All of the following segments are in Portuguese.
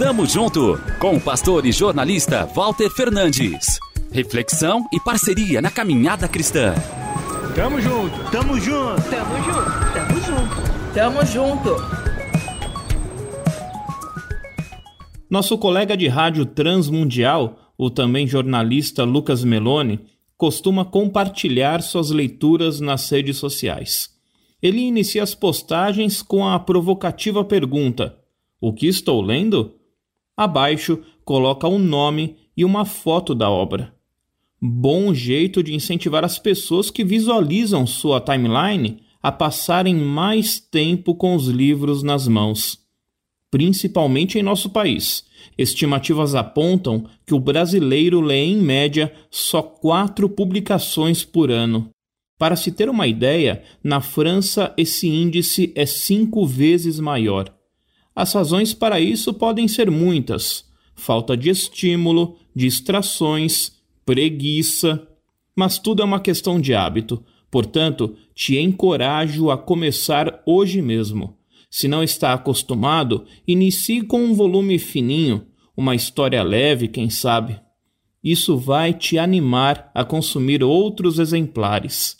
Tamo junto com o pastor e jornalista Walter Fernandes. Reflexão e parceria na caminhada cristã. Tamo junto, tamo junto, tamo junto, tamo junto, tamo junto. Nosso colega de rádio transmundial, o também jornalista Lucas Meloni, costuma compartilhar suas leituras nas redes sociais. Ele inicia as postagens com a provocativa pergunta: O que estou lendo? Abaixo coloca um nome e uma foto da obra. Bom jeito de incentivar as pessoas que visualizam sua timeline a passarem mais tempo com os livros nas mãos. Principalmente em nosso país. Estimativas apontam que o brasileiro lê em média só quatro publicações por ano. Para se ter uma ideia, na França esse índice é cinco vezes maior. As razões para isso podem ser muitas: falta de estímulo, distrações, preguiça. Mas tudo é uma questão de hábito, portanto, te encorajo a começar hoje mesmo. Se não está acostumado, inicie com um volume fininho, uma história leve, quem sabe. Isso vai te animar a consumir outros exemplares.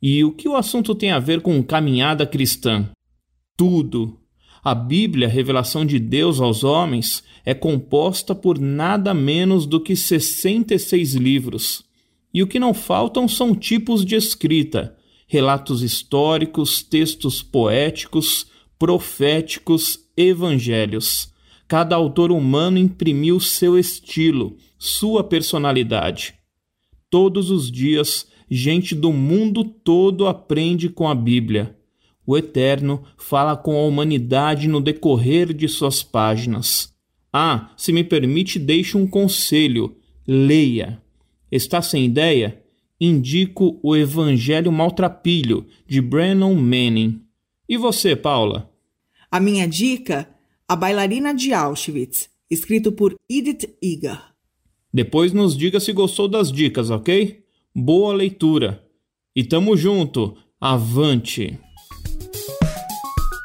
E o que o assunto tem a ver com caminhada cristã? Tudo. A Bíblia, revelação de Deus aos homens, é composta por nada menos do que 66 livros. E o que não faltam são tipos de escrita, relatos históricos, textos poéticos, proféticos, evangelhos. Cada autor humano imprimiu seu estilo, sua personalidade. Todos os dias, gente do mundo todo aprende com a Bíblia. O Eterno fala com a humanidade no decorrer de suas páginas. Ah, se me permite, deixo um conselho: leia. Está sem ideia? Indico o Evangelho Maltrapilho, de Brennan Manning. E você, Paula? A minha dica: A Bailarina de Auschwitz, escrito por Edith Eger. Depois nos diga se gostou das dicas, ok? boa leitura. E tamo junto, avante!